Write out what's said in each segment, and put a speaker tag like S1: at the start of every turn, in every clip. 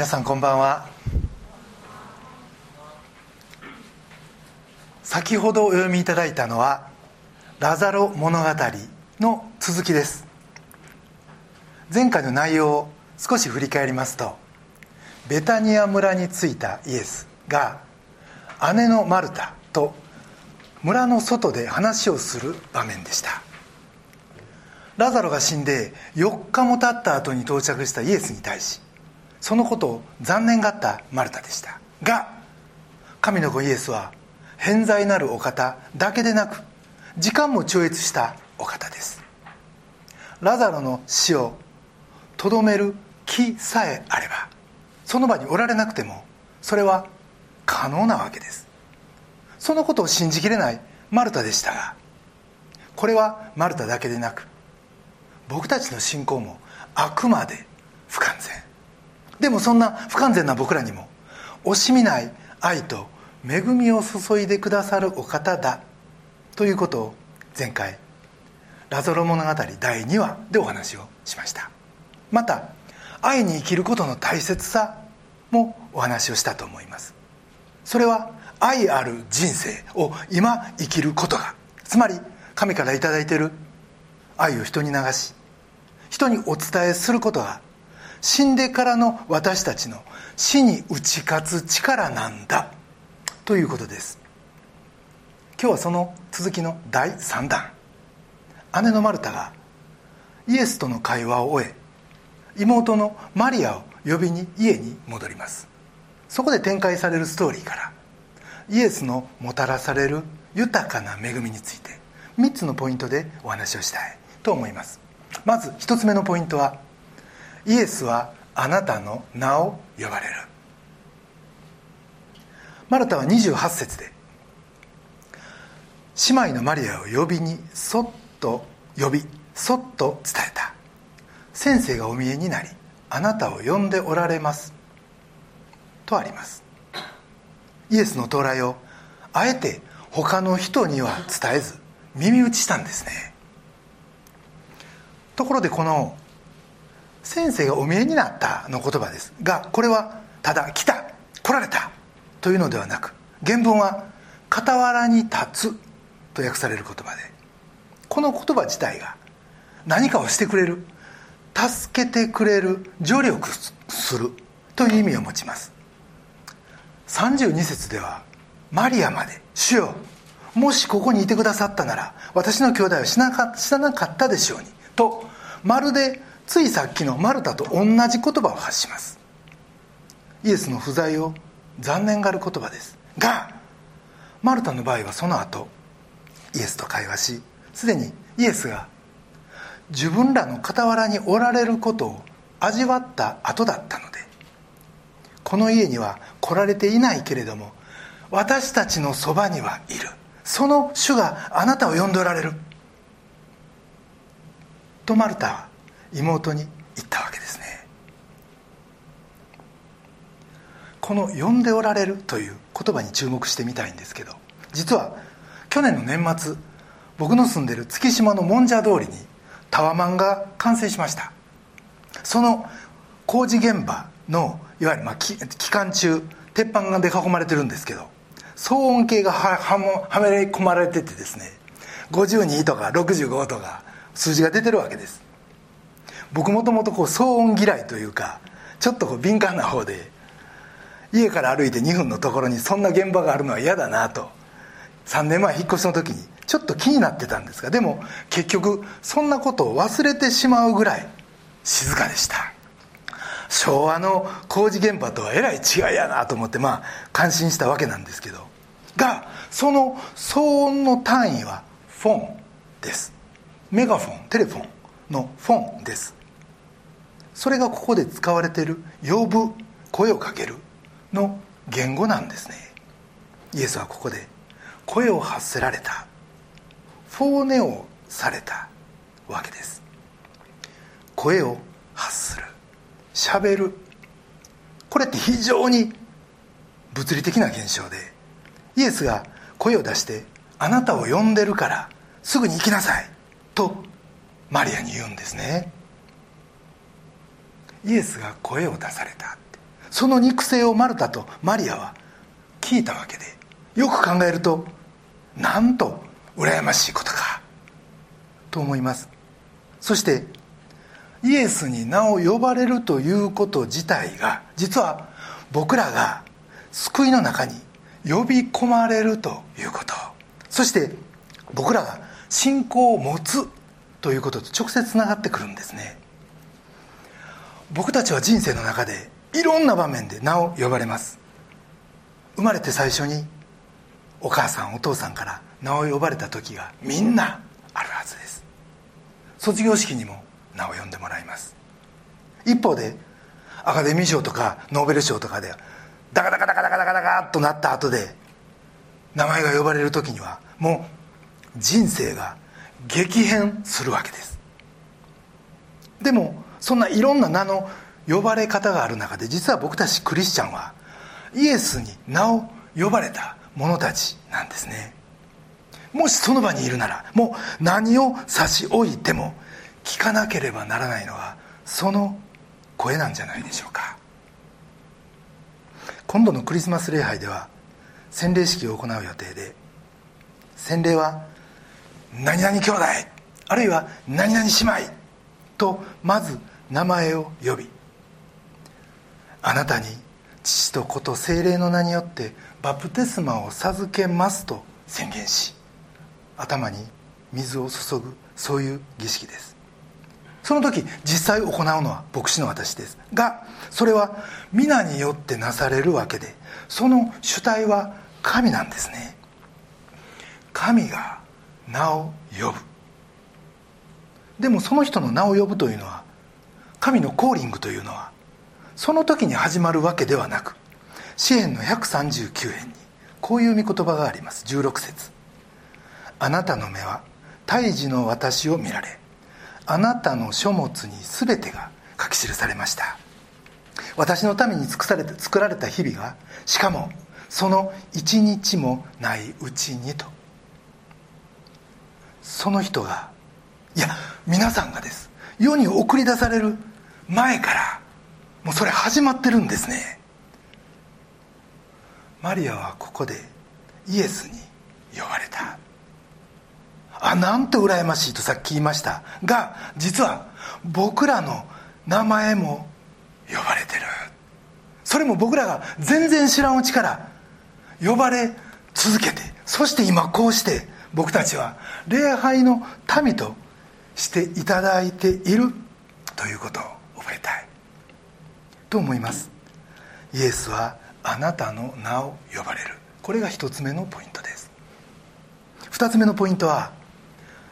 S1: 皆さんこんばんは。先ほどお読みいただいたのは「ラザロ物語」の続きです。前回の内容を少し振り返りますとベタニア村に着いたイエスが姉のマルタと村の外で話をする場面でした。ラザロが死んで4日も経った後に到着したイエスに対しそのことを残念がったマルタでした。が神の子イエスは偏在なるお方だけでなく時間も超越したお方です。ラザロの死をとどめる気さえあればその場におられなくてもそれは可能なわけです。そのことを信じきれないマルタでしたがこれはマルタだけでなく僕たちの信仰もあくまで不完全。でもそんな不完全な僕らにも惜しみない愛と恵みを注いでくださるお方だということを前回ラゾロ物語第2話でお話をしました。また愛に生きることの大切さもお話をしたと思います。それは愛ある人生を今生きることがつまり神から頂いている愛を人に流し人にお伝えすることが死んでからの私たちの死に打ち勝つ力なんだ。ということです。今日はその続きの第3弾。姉のマルタがイエスとの会話を終え妹のマリアを呼びに家に戻ります。そこで展開されるストーリーからイエスのもたらされる豊かな恵みについて3つのポイントでお話をしたいと思います。まず1つ目のポイントはイエスはあなたの名を呼ばれる。マルタは28節で姉妹のマリアを呼びにそっと呼びそっと伝えた。先生がお見えになりあなたを呼んでおられます。とあります。イエスの到来をあえて他の人には伝えず耳打ちしたんですね。ところでこの「先生がお見えになった」の言葉ですがこれはただ「来た来られた」というのではなく原文は「傍らに立つ」と訳される言葉でこの言葉自体が何かをしてくれる助けてくれる助力するという意味を持ちます。32節ではマリアまで「主よもしここにいてくださったなら私の兄弟は死なか死ななかったでしょうに」とまるでついさっきのマルタと同じ言葉を発します。イエスの不在を残念がる言葉です。がマルタの場合はその後イエスと会話しすでにイエスが自分らの傍らにおられることを味わった後だったのでこの家には来られていないけれども私たちのそばにはいる。その主があなたを呼んでおられる。とマルタは妹に言ったわけですね。この「呼んでおられる」という言葉に注目してみたいんですけど実は去年の年末僕の住んでる月島のもんじゃ通りにタワマンが完成しました。その工事現場のいわゆるまあ期間中鉄板がで囲まれてるんですけど騒音計がははもはめ込まれててですね52とか65とか数字が出てるわけです。僕もともと騒音嫌いというかちょっとこう敏感な方で家から歩いて2分のところにそんな現場があるのは嫌だなと。3年前引っ越しの時にちょっと気になってたんですがでも結局そんなことを忘れてしまうぐらい静かでした。昭和の工事現場とはえらい違いやなと思ってまあ感心したわけなんですけど。がその騒音の単位はフォンです。メガフォンテレフォンのフォンです。それがここで使われている呼ぶ声をかけるの言語なんですね。イエスはここで声を発せられたフォーネをされたわけです。声を発するしゃべる。これって非常に物理的な現象でイエスが声を出して「あなたを呼んでるからすぐに行きなさい」とマリアに言うんですね。イエスが声を出されたその肉声をマルタとマリアは聞いたわけでよく考えるとなんと羨ましいことか。と思います。そしてイエスに名を呼ばれるということ自体が実は僕らが救いの中に呼び込まれるということ。そして僕らが信仰を持つということと直接つながってくるんですね。僕たちは人生の中でいろんな場面で名を呼ばれます。生まれて最初にお母さんお父さんから名を呼ばれた時がみんなあるはずです。卒業式にも名を呼んでもらいます。一方でアカデミー賞とかノーベル賞とかでダカダカダカダカダカダカとなった後で名前が呼ばれる時にはもう人生が激変するわけですでもそんないろんな名の呼ばれ方がある中で実は僕たちクリスチャンはイエスに名を呼ばれた者たちなんですね。もしその場にいるならもう何を差し置いても聞かなければならないのはその声なんじゃないでしょうか。今度のクリスマス礼拝では洗礼式を行う予定で洗礼は何々兄弟あるいは何々姉妹とまず名前を呼びあなたに父と子と精霊の名によってバプテスマを授けますと宣言し頭に水を注ぐそういう儀式です。その時実際行うのは牧師の私です。がそれは皆によってなされるわけでその主体は神なんですね。神が名を呼ぶ。でもその人の名を呼ぶというのは神のコーリングというのはその時に始まるわけではなく詩篇の139編にこういう御言葉があります。16節。あなたの目は胎児の私を見られあなたの書物に全てが書き記されました。私のために尽くされて作られた日々がしかもその一日もないうちにと。その人がいや皆さんがです。世に送り出される前からもうそれ始まってるんですね。マリアはここでイエスに呼ばれた。あなんて羨ましいとさっき言いました。が実は僕らの名前も呼ばれてる。それも僕らが全然知らんうちから呼ばれ続けてそして今こうして僕たちは礼拝の民としていただいているということを覚えたい。と思います。イエスはあなたの名を呼ばれる。これが一つ目のポイントです。二つ目のポイントは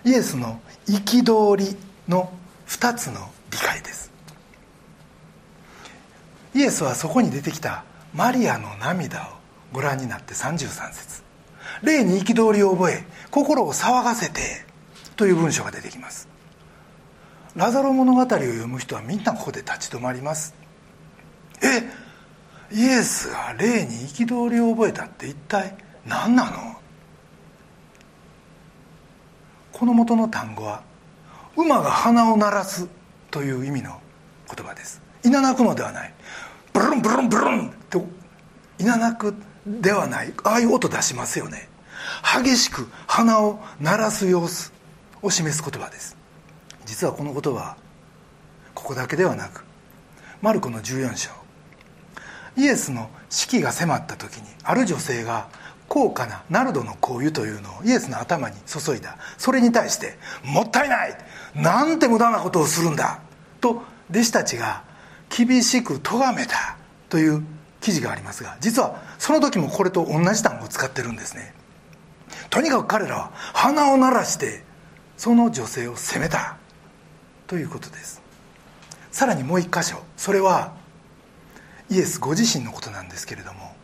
S1: イエスの憤りの2つの理解です。イエスはそこに出てきたマリアの涙をご覧になって33節。霊に憤りを覚え心を騒がせてという文章が出てきます。ラザロ物語を読む人はみんなここで立ち止まります。えイエスが霊に憤りを覚えたって一体何なの？この元の単語は馬が鼻を鳴らすという意味の言葉です。いななくのではない。ブルンブルンブルンといななくではない。ああいう音出しますよね。激しく鼻を鳴らす様子。を示す言葉です。実はこの言葉はここだけではなくマルコの14章イエスの死期が迫った時にある女性が高価なナルドの香油というのをイエスの頭に注いだ。それに対して「もったいないなんて無駄なことをするんだ」と弟子たちが厳しく咎めたという記事がありますが実はその時もこれと同じ単語を使ってるんですね。とにかく彼らは鼻を鳴らしてその女性を責めた。ということです。さらにもう一箇所。それはイエスご自身のことなんですけれども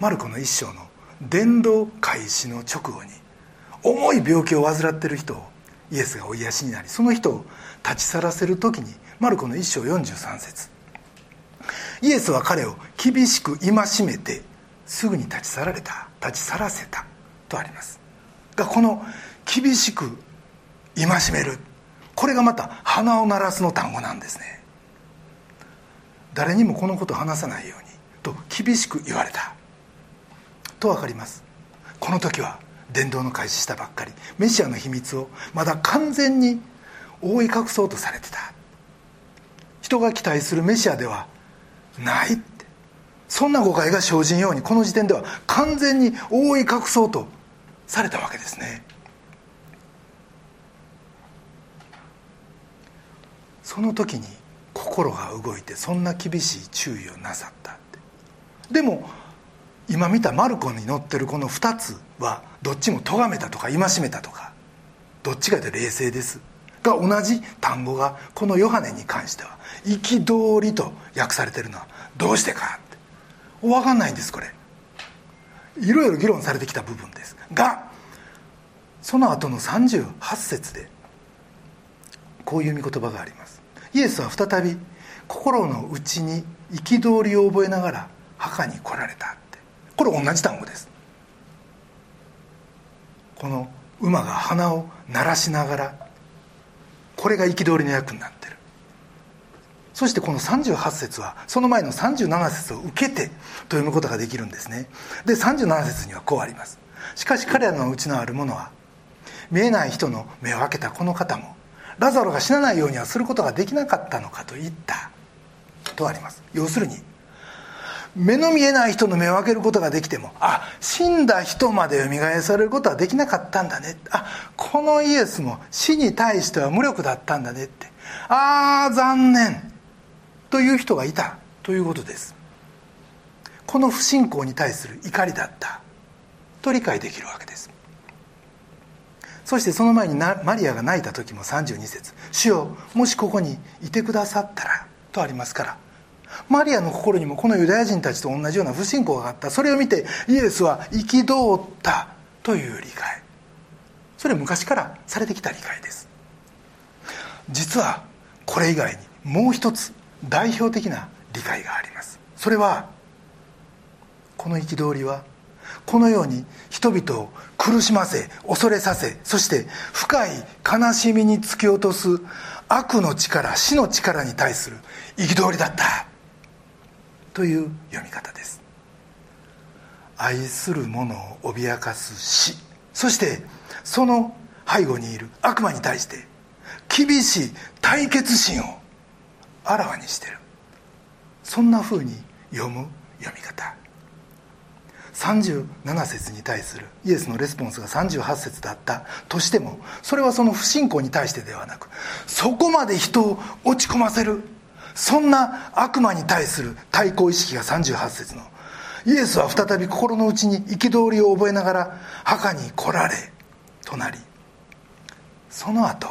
S1: マルコの一章の伝道開始の直後に重い病気を患っている人をイエスがお癒しになりその人を立ち去らせる時にマルコの一章43節。イエスは彼を厳しく戒めてすぐに立ち去られた。立ち去らせた。とあります。がこの厳しく戒める。これがまた鼻を鳴らすの単語なんですね。誰にもこのことを話さないようにと厳しく言われた。と分かります。この時は伝道の開始したばっかり。メシアの秘密をまだ完全に覆い隠そうとされてた。人が期待するメシアではないって。そんな誤解が生じんようにこの時点では完全に覆い隠そうとされたわけですね。その時に心が動いてそんな厳しい注意をなさったって。でも今見たマルコに載ってるこの2つはどっちも咎めたとか戒めたとかどっちかで冷静です。が同じ単語がこのヨハネに関しては憤りと訳されてるのはどうしてかって。分かんないんですこれ。いろいろ議論されてきた部分です。がその後の38節でこういう見言葉があります。イエスは再び心の内に憤りを覚えながら墓に来られたって。これ同じ単語です。この馬が鼻を鳴らしながらこれが憤りの役になってる。そしてこの38節はその前の37節を受けてと読むことができるんですね。で37節にはこうあります。しかし彼らのうちのあるものは見えない人の目を開けたこの方もラザロが死なないようにはすることができなかったのかと言ったとあります。要するに目の見えない人の目を開けることができてもあ死んだ人までよみがえされることはできなかったんだね。あこのイエスも死に対しては無力だったんだねって。ああ残念という人がいたということです。この不信仰に対する怒りだったと理解できるわけです。そしてその前にマリアが泣いた時も32節。主よもしここにいてくださったら」とありますから。マリアの心にもこのユダヤ人たちと同じような不信仰があった。それを見てイエスは憤ったという理解。それ昔からされてきた理解です。実はこれ以外にもう一つ代表的な理解があります。それはこの憤りはこのように人々を苦しませ恐れさせそして深い悲しみに突き落とす悪の力死の力に対する憤りだった。という読み方です。愛する者を脅かす死。そしてその背後にいる悪魔に対して厳しい対決心をあらわにしてる。そんなふうに読む読み方。37節に対する。イエスのレスポンスが38節だった。としてもそれはその不信仰に対してではなくそこまで人を落ち込ませる。そんな悪魔に対する対抗意識が38節の。イエスは再び心の内に憤りを覚えながら墓に来られとなりその後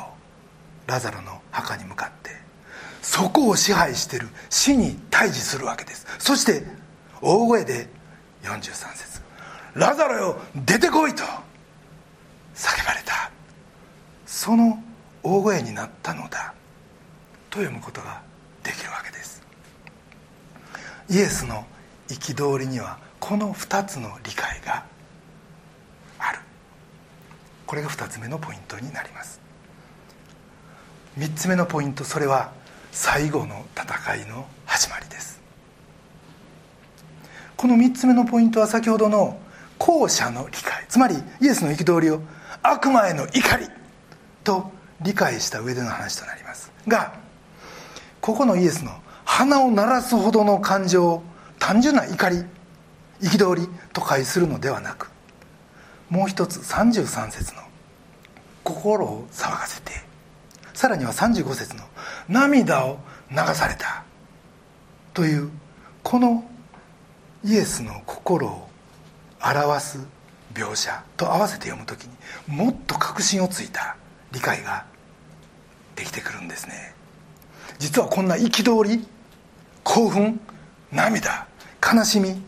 S1: ラザロの墓に向かってそこを支配している死に対峙するわけです。そして大声で43節。ラザロよ出てこい!」と。叫ばれた。その大声になったのだ。と読むことができるわけです。イエスの憤りにはこの2つの理解がある。これが2つ目のポイントになります。3つ目のポイントそれは最後の戦いの始まりです。この3つ目のポイントは先ほどの後者の理解。つまりイエスの憤りを悪魔への怒りと理解した上での話となります。がここのイエスの鼻を鳴らすほどの感情を単純な怒り憤りと解するのではなくもう一つ33節の心を騒がせてさらには35節の涙を流されたというこのイエスの心を表す描写と合わせて読む時にもっと確信をついた理解ができてくるんですね。実はこんな憤り興奮涙悲しみ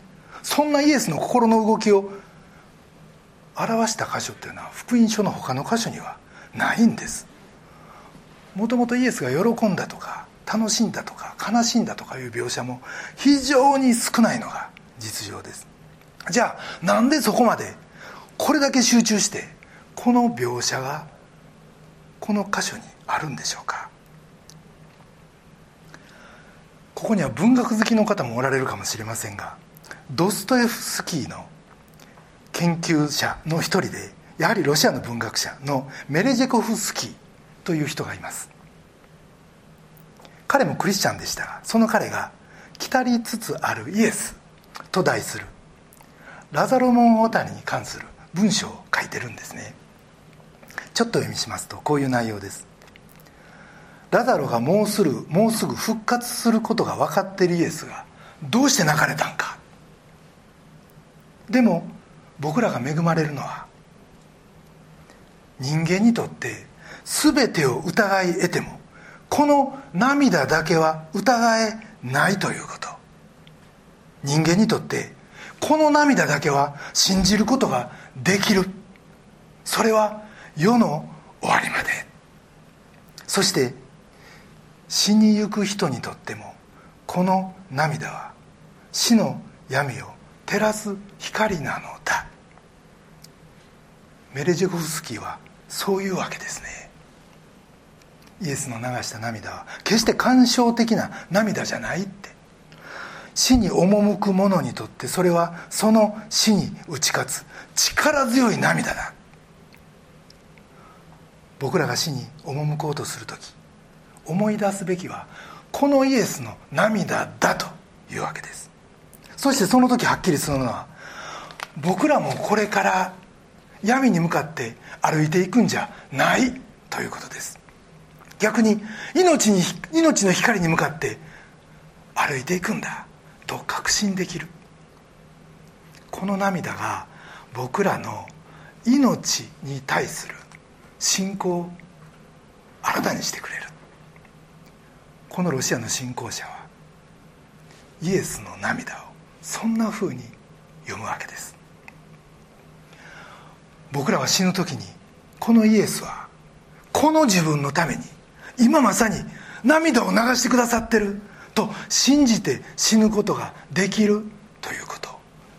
S1: そんなイエスの心の動きを表した箇所っていうのは福音書の他の箇所にはないんです。もともとイエスが喜んだとか楽しんだとか悲しんだとかいう描写も非常に少ないのが実情です。じゃあなんでそこまでこれだけ集中してこの描写がこの箇所にあるんでしょうか。ここには文学好きの方もおられるかもしれませんがドストエフスキーの研究者の一人でやはりロシアの文学者のメレジェコフスキーという人がいます。彼もクリスチャンでしたがその彼が「来たりつつあるイエス」と題する。ラザロ物語に関する文章を書いてるんですね。ちょっと読みしますとこういう内容です。ラザロがもうすぐもうすぐ復活することが分かっているイエスがどうして泣かれたんか。でも僕らが恵まれるのは人間にとって全てを疑い得てもこの涙だけは疑えないということ。人間にとってこの涙だけは信じることができる。それは世の終わりまで。そして死にゆく人にとってもこの涙は死の闇を照らす光なのだ。メレジェコフスキーはそういうわけですね。イエスの流した涙は決して感傷的な涙じゃないって。死に赴く者にとってそれはその死に打ち勝つ力強い涙だ。僕らが死に赴こうとする時思い出すべきはこのイエスの涙だというわけです。そしてその時はっきりするのは僕らもこれから闇に向かって歩いていくんじゃないということです。逆に命に命の光に向かって歩いていくんだ。と確信できる。この涙が僕らの命に対する信仰を新たにしてくれる。このロシアの信仰者はイエスの涙をそんなふうに読むわけです。僕らは死ぬ時にこのイエスはこの自分のために今まさに涙を流してくださってる。と信じて死ぬことができるということ。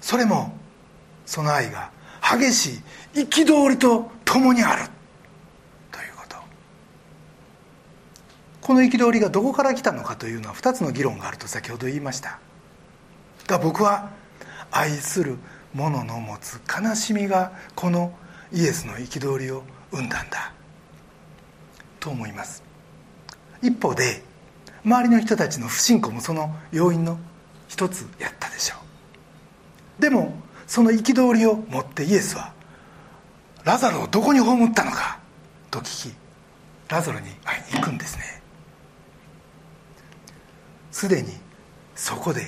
S1: それもその愛が激しい憤りと共にあるということ。この憤りがどこから来たのかというのは2つの議論があると先ほど言いました。が僕は愛する者の持つ悲しみがこのイエスの憤りを生んだんだと思います。一方で周りの人たちの不信仰もその要因の一つやったでしょう。でもその憤りを持ってイエスはラザロをどこに葬ったのか？と聞きラザロに会いに行くんですね。すでにそこで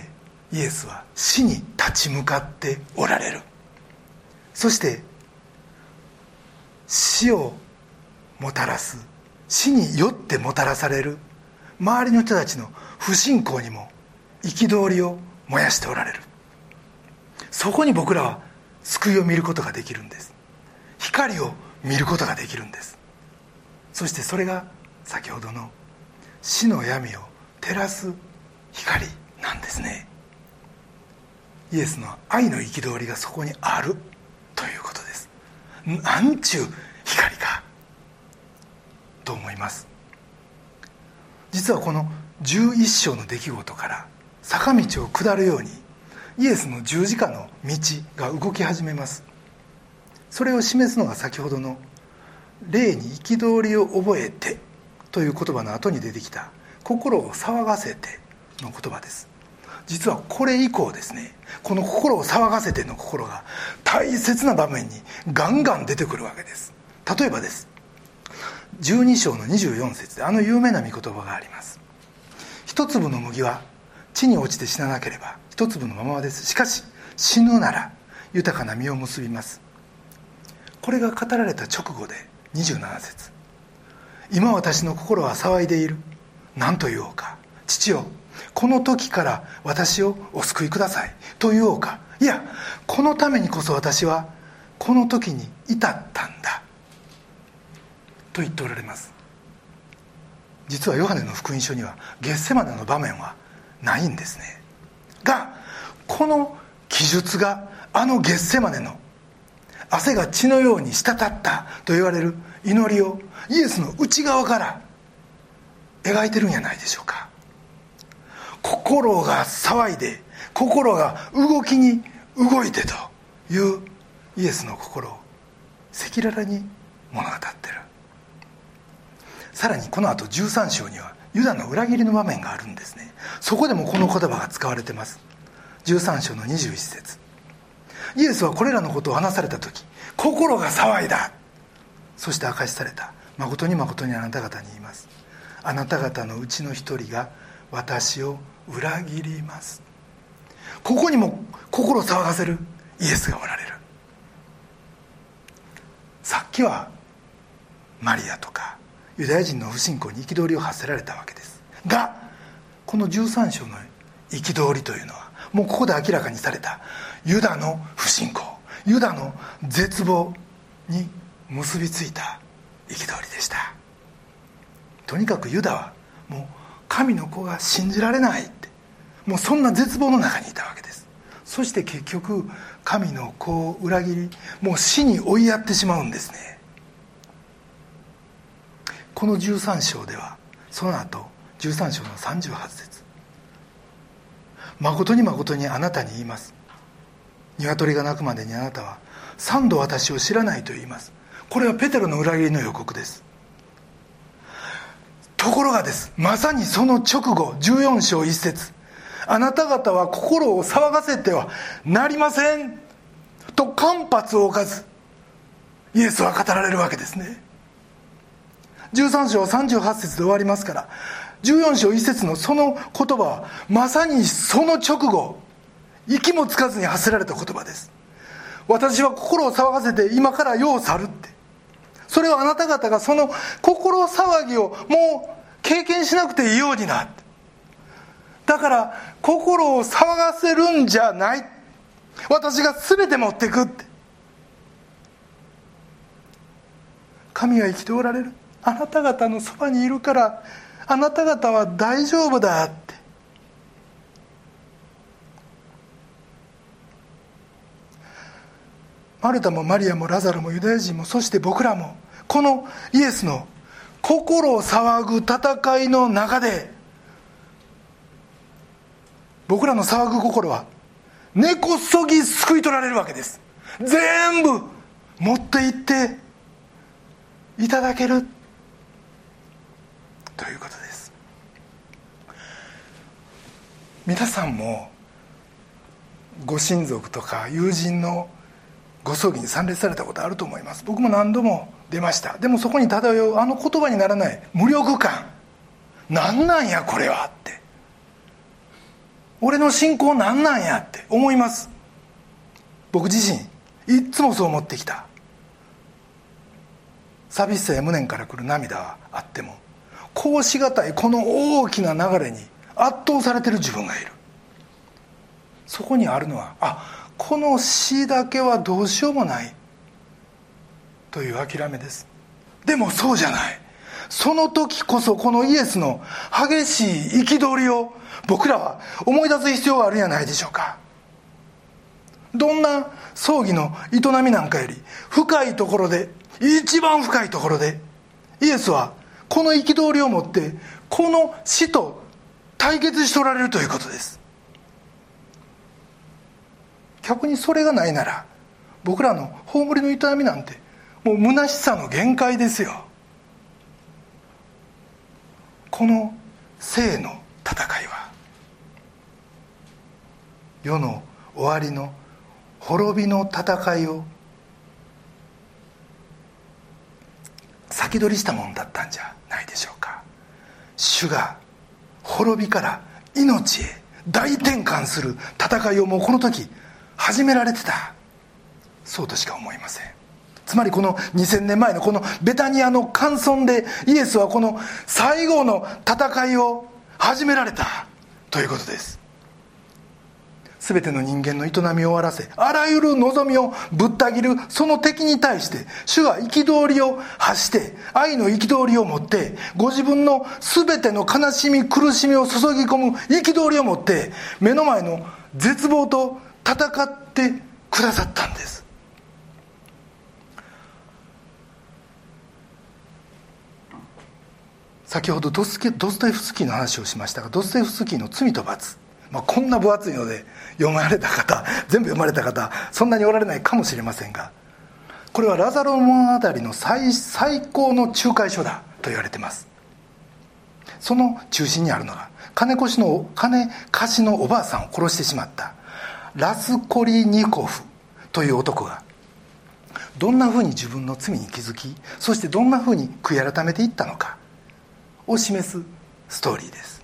S1: イエスは死に立ち向かっておられる。そして死をもたらす死によってもたらされる周りの人たちの不信仰にも憤りを燃やしておられる。そこに僕らは救いを見ることができるんです。光を見ることができるんです。そしてそれが先ほどの死の闇を照らす光なんですね。イエスの愛の憤りがそこにあるということです。なんちゅう光かと思います。実はこの11章の出来事から坂道を下るようにイエスの十字架の道が動き始めます。それを示すのが先ほどの「霊に憤りを覚えて」という言葉の後に出てきた「心を騒がせて」の言葉です。実はこれ以降ですねこの「心を騒がせて」の心が大切な場面にガンガン出てくるわけです。例えばです。12章の24節であの有名な御言葉があります。一粒の麦は地に落ちて死ななければ一粒のままです。しかし死ぬなら豊かな実を結びます。これが語られた直後で27節。今私の心は騒いでいる。何と言おうか。父よこの時から私をお救いください。と言おうか。いやこのためにこそ私はこの時に至ったんだ。と言っておられます。実はヨハネの福音書にはゲッセマネの場面はないんですね。がこの記述があのゲッセマネの汗が血のように滴ったと言われる祈りをイエスの内側から描いてるんじゃないでしょうか。心が騒いで心が動きに動いてというイエスの心を赤裸々に物語ってる。さらにこの後13章にはユダの裏切りの場面があるんですね。そこでもこの言葉が使われてます。13章の21節。イエスはこれらのことを話された時心が騒いだ。そして明かしされた。誠に誠にあなた方に言います。あなた方のうちの一人が私を裏切ります。ここにも心を騒がせるイエスがおられる。さっきはマリアとかユダヤ人の不信仰に憤りを発せられたわけです。がこの13章の憤りというのはもうここで明らかにされたユダの不信仰ユダの絶望に結びついた憤りでした。とにかくユダはもう神の子が信じられないってもうそんな絶望の中にいたわけです。そして結局神の子を裏切りもう死に追いやってしまうんですね。この13章ではその後13章の38節。誠に誠にあなたに言います。鶏が鳴くまでにあなたは三度私を知らないと言います。これはペテロの裏切りの予告です。ところがですまさにその直後14章1節。あなた方は心を騒がせてはなりません。と間髪を置かずイエスは語られるわけですね。13章38節で終わりますから14章1節のその言葉はまさにその直後息もつかずに発せられた言葉です。私は心を騒がせて今から世を去るって。それはあなた方がその心騒ぎをもう経験しなくていいようになってだから心を騒がせるんじゃない。私が全て持ってくって。神は生きておられる。あなた方のそばにいるからあなた方は大丈夫だって。マルタもマリアもラザロもユダヤ人もそして僕らもこのイエスの心騒ぐ戦いの中で僕らの騒ぐ心は根こそぎ救い取られるわけです。全部持っていっていただける。ということです。皆さんもご親族とか友人のご葬儀に参列されたことあると思います。僕も何度も出ました。でもそこに漂うあの言葉にならない無力感。何なんやこれはって。俺の信仰何なんやって思います。僕自身いっつもそう思ってきた。寂しさや無念から来る涙はあってもこうしがたいこの大きな流れに圧倒されてる自分がいる。そこにあるのはあこの死だけはどうしようもない。という諦めです。でもそうじゃない。その時こそこのイエスの激しい憤りを僕らは思い出す必要があるんじゃないでしょうか。どんな葬儀の営みなんかより深いところで一番深いところでイエスはこの憤りを持ってこの死と対決しておられるということです。逆にそれがないなら僕らの葬りの営みなんてもう虚しさの限界ですよ。この生の戦いは世の終わりの滅びの戦いを先取りしたもんだったんじゃ。ないでしょうか。主が滅びから命へ大転換する戦いをもうこの時始められてた。そうとしか思いません。つまりこの2000年前のこのベタニアの寒村でイエスはこの最後の戦いを始められたということです。全ての人間の営みを終わらせあらゆる望みをぶった切るその敵に対して主は憤りを発して愛の憤りを持ってご自分の全ての悲しみ苦しみを注ぎ込む憤りを持って目の前の絶望と戦ってくださったんです。先ほどドスドストエフスキーの話をしましたがドストエフスキーの「罪と罰」まあ、こんな分厚いので読まれた方 全部読まれた方そんなにおられないかもしれませんがこれはラザロ物語の最最高の仲介書だと言われてます。その中心にあるのが金越の金貸しのおばあさんを殺してしまったラスコリニコフという男がどんなふうに自分の罪に気づきそしてどんなふうに悔い改めていったのかを示すストーリーです。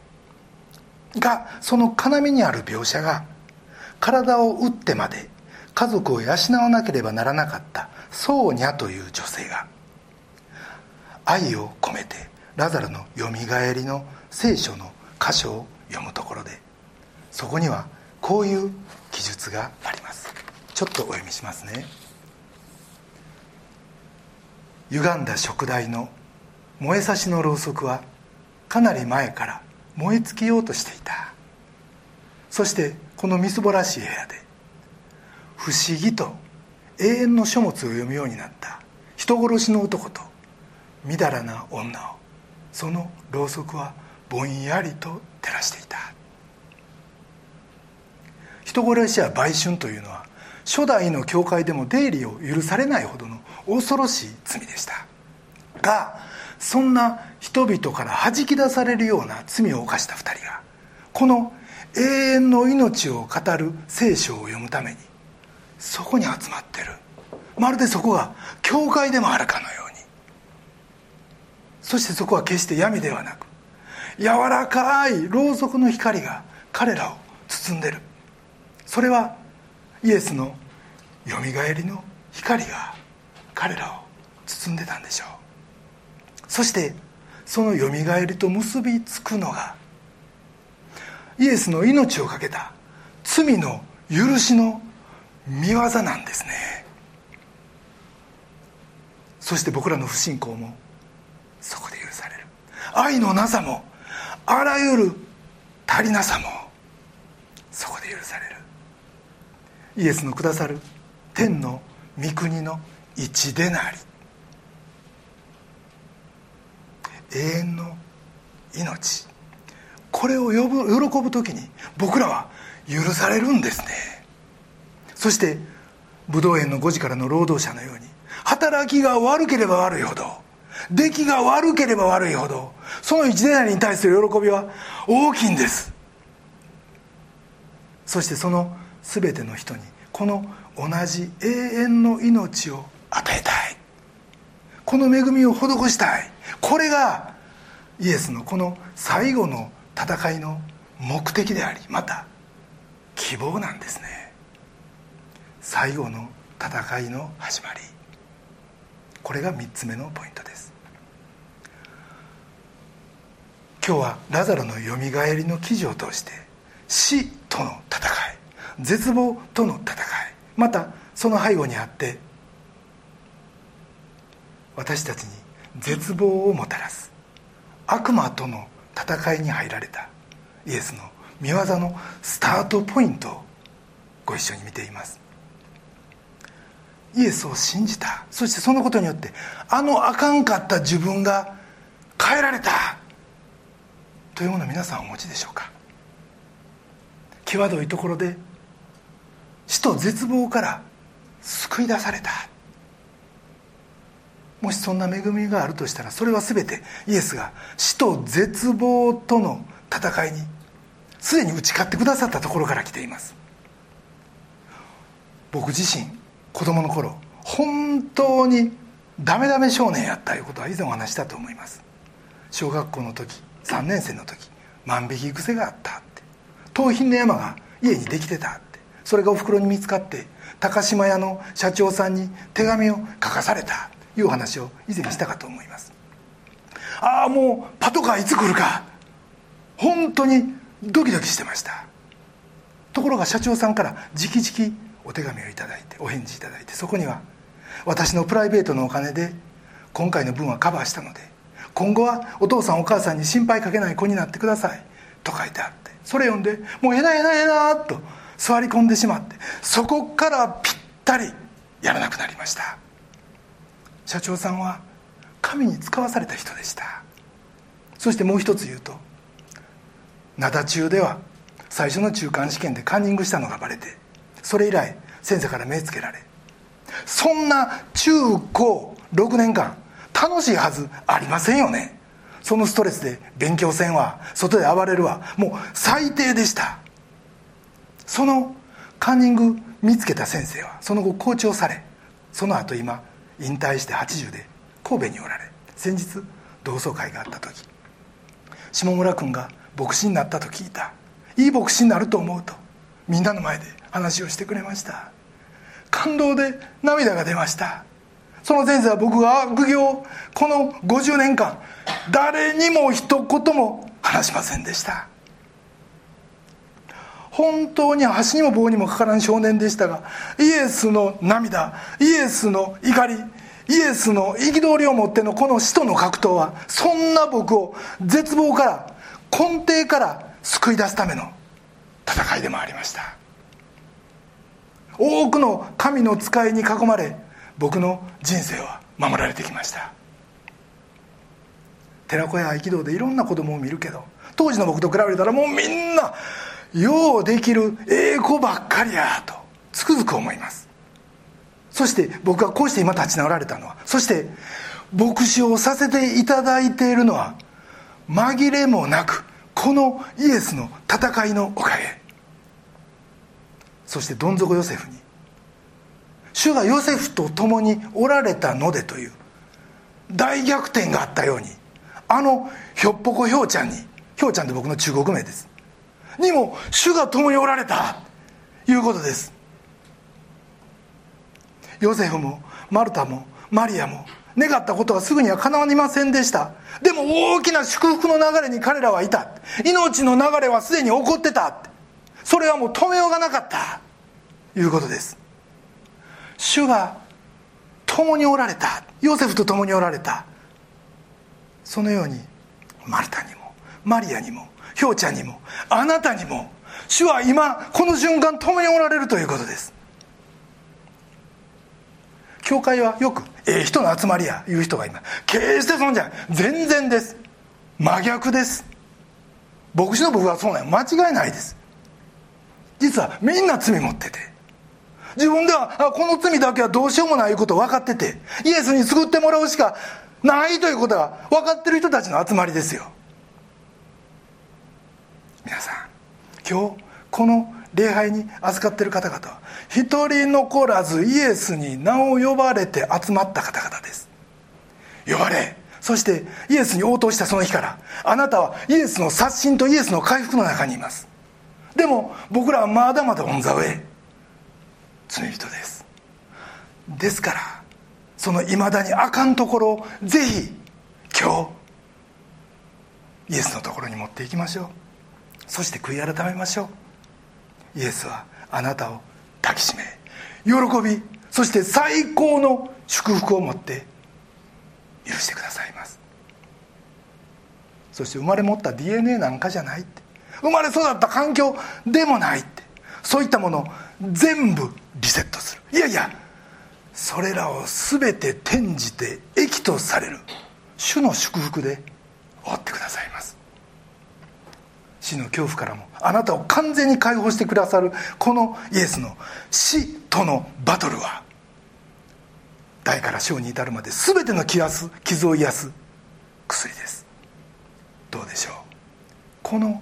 S1: がその要にある描写が体を打ってまで家族を養わなければならなかったソーニャという女性が愛を込めてラザルのよみがえりの聖書の箇所を読むところでそこにはこういう記述があります。ちょっとお読みしますね。歪んだ食台の燃えさしのろうそくはかなり前から燃え尽きようとしていた。そしてこのみすぼらしい部屋で不思議と永遠の書物を読むようになった。人殺しの男とみだらな女をそのろうそくはぼんやりと照らしていた。人殺しや売春というのは初代の教会でも出入りを許されないほどの恐ろしい罪でした。がそんな人々からはじき出されるような罪を犯した2人がこの永遠の命を語る聖書を読むためにそこに集まってる。まるでそこが教会でもあるかのように。そしてそこは決して闇ではなく柔らかいろうそくの光が彼らを包んでる。それはイエスのよみがえりの光が彼らを包んでたんでしょう。そしてそのよみがえりと結びつくのがイエスの命を懸けた罪の許しの見業なんですね。そして僕らの不信仰もそこで許される。愛のなさもあらゆる足りなさもそこで許される。イエスのくださる天の御国の一でなり。永遠の命。これを呼ぶ喜ぶ時に僕らは許されるんですね。そして武道園の5時からの労働者のように働きが悪ければ悪いほど出来が悪ければ悪いほどその一年に対する喜びは大きいんです。そしてその全ての人にこの同じ永遠の命を与えたい。この恵みを施したい。これがイエスのこの最後の戦いの目的でありまた希望なんですね。最後の戦いの始まり。これが3つ目のポイントです。今日はラザロのよみがえりの記事を通して死との戦い絶望との戦いまたその背後にあって私たちに絶望をもたらす。悪魔との戦いに入られた。イエスの見業のスタートポイントをご一緒に見ています。イエスを信じた。そしてそのことによってあのあかんかった自分が変えられた。というものを皆さんお持ちでしょうか。際どいところで死と絶望から救い出された。もしそんな恵みがあるとしたらそれは全てイエスが死と絶望との戦いにすでに打ち勝ってくださったところから来ています。僕自身子供の頃本当にダメダメ少年やったいうことは以前お話したと思います。小学校の時3年生の時万引き癖があったって。盗品の山が家にできてたって。それがおふくろに見つかって高島屋の社長さんに手紙を書かされた。いう話を以前したかと思います。ああもうパトカーいつ来るか。本当にドキドキしてました。ところが社長さんから直々お手紙をいただいてお返事いただいてそこには私のプライベートのお金で今回の分はカバーしたので今後はお父さんお母さんに心配かけない子になってください。と書いてあってそれ読んでもうえなえなえなと座り込んでしまってそこからぴったりやらなくなりました。社長さんは神に使わされた人でした。そしてもう一つ言うと灘中では最初の中間試験でカンニングしたのがバレてそれ以来先生から目つけられそんな中高6年間楽しいはずありませんよね。そのストレスで勉強せんわ外で暴れるわもう最低でした。そのカンニング見つけた先生はその後校長されその後今引退して80で神戸におられ先日同窓会があった時下村君が牧師になったと聞いた。いい牧師になると思うとみんなの前で話をしてくれました。感動で涙が出ました。その先生は僕が悪行この50年間誰にも一言も話しませんでした。本当に箸にも棒にもかからん少年でしたがイエスの涙イエスの怒りイエスの憤りを持ってのこの死との格闘はそんな僕を絶望から根底から救い出すための戦いでもありました。多くの神の使いに囲まれ僕の人生は守られてきました。寺子屋合気道でいろんな子供を見るけど当時の僕と比べたらもうみんなようできる英語ばっかりやとつくづく思います。そして僕がこうして今立ち直られたのは。そして牧師をさせていただいているのは紛れもなくこのイエスの戦いのおかげ。そしてどん底ヨセフに主がヨセフと共におられたのでという大逆転があったようにあのひょっぽこひょうちゃんにひょうちゃんって僕の中国名です。にも主が共におられた。いうことです。ヨセフもマルタもマリアも願ったことはすぐには叶わりませんでした。でも大きな祝福の流れに彼らはいた。命の流れはすでに起こってた。それはもう止めようがなかった。いうことです。主が共におられた。ヨセフと共におられた。そのようにマルタにもマリアにもひょうちゃんにもあなたにも主は今この瞬間共におられるということです。教会はよくええ人の集まりやいう人がいます決してそんじゃ全然です。真逆です。牧師の僕はそうなん間違いないです。実はみんな罪持ってて。自分ではあこの罪だけはどうしようもないこと分かっててイエスに救ってもらうしかないということが分かってる人たちの集まりですよ。皆さん今日この礼拝に預かっている方々は一人残らずイエスに名を呼ばれて集まった方々です。呼ばれそしてイエスに応答したその日からあなたはイエスの刷新とイエスの回復の中にいます。でも僕らはまだまだオン・ザ・ウェイ。罪人です。ですからそのいまだにあかんところをぜひ今日イエスのところに持っていきましょう。そして悔い改めましょう。イエスはあなたを抱きしめ喜びそして最高の祝福を持って許してくださいます。そして生まれ持った DNA なんかじゃないって。生まれ育った環境でもないって。そういったものを全部リセットする。いやいやそれらを全て転じて益とされる主の祝福で覆ってくださいます。死の恐怖からもあなたを完全に解放してくださるこのイエスの死とのバトルは大から小に至るまで全ての傷傷を癒す薬です。どうでしょう？この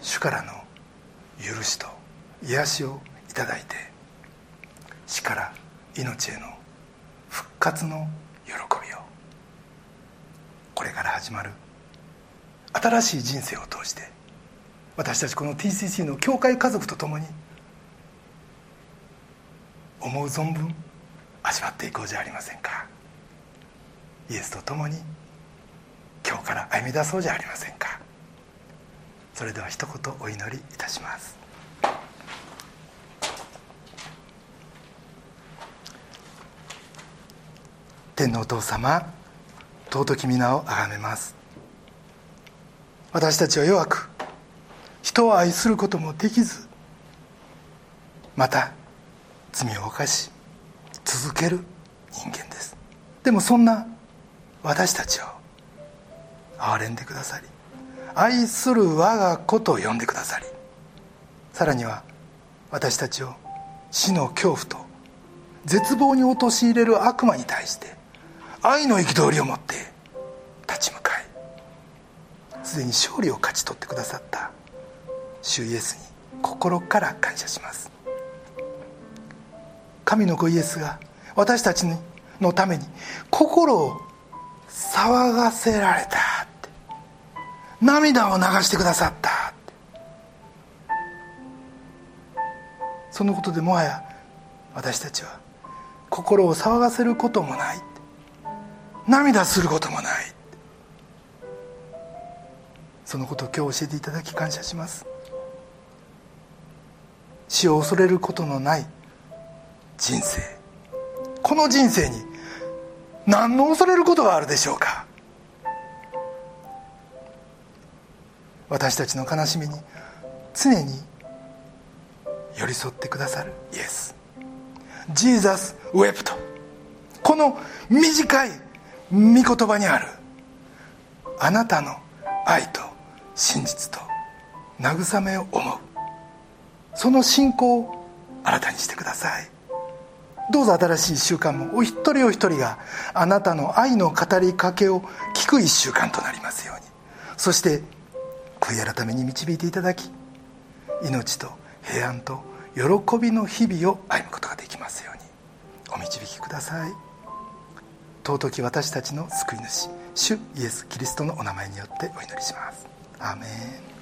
S1: 主からの許しと癒しをいただいて死から命への復活の喜びを。これから始まる。新しい人生を通して私たちこの TCC の教会家族と共に思う存分味わっていこうじゃありませんか。イエスと共に今日から歩み出そうじゃありませんか。それでは一言お祈りいたします。天のお父様尊き皆をあがめます。私たちは弱く人を愛することもできずまた罪を犯し続ける人間です。でもそんな私たちを憐れんでくださり愛する我が子と呼んでくださりさらには私たちを死の恐怖と絶望に陥れる悪魔に対して愛の憤りを持って立ち向かすでに勝利を勝ち取ってくださった主イエスに心から感謝します。神の子イエスが私たちのために心を騒がせられたって涙を流してくださったそのことでもはや私たちは心を騒がせることもない涙することもないそのことを今日教えていただき感謝します。死を恐れることのない人生。この人生に何の恐れることがあるでしょうか？私たちの悲しみに常に寄り添ってくださる。イエスジーザス・ウェプトこの短い御言葉にある。あなたの愛と真実と慰めを思う。その信仰を新たにしてください。どうぞ新しい1週間もお一人お一人があなたの愛の語りかけを聞く1週間となりますように。そして悔い改めに導いていただき命と平安と喜びの日々を歩むことができますように。お導きください。尊き私たちの救い主主イエス・キリストのお名前によってお祈りします。アーメン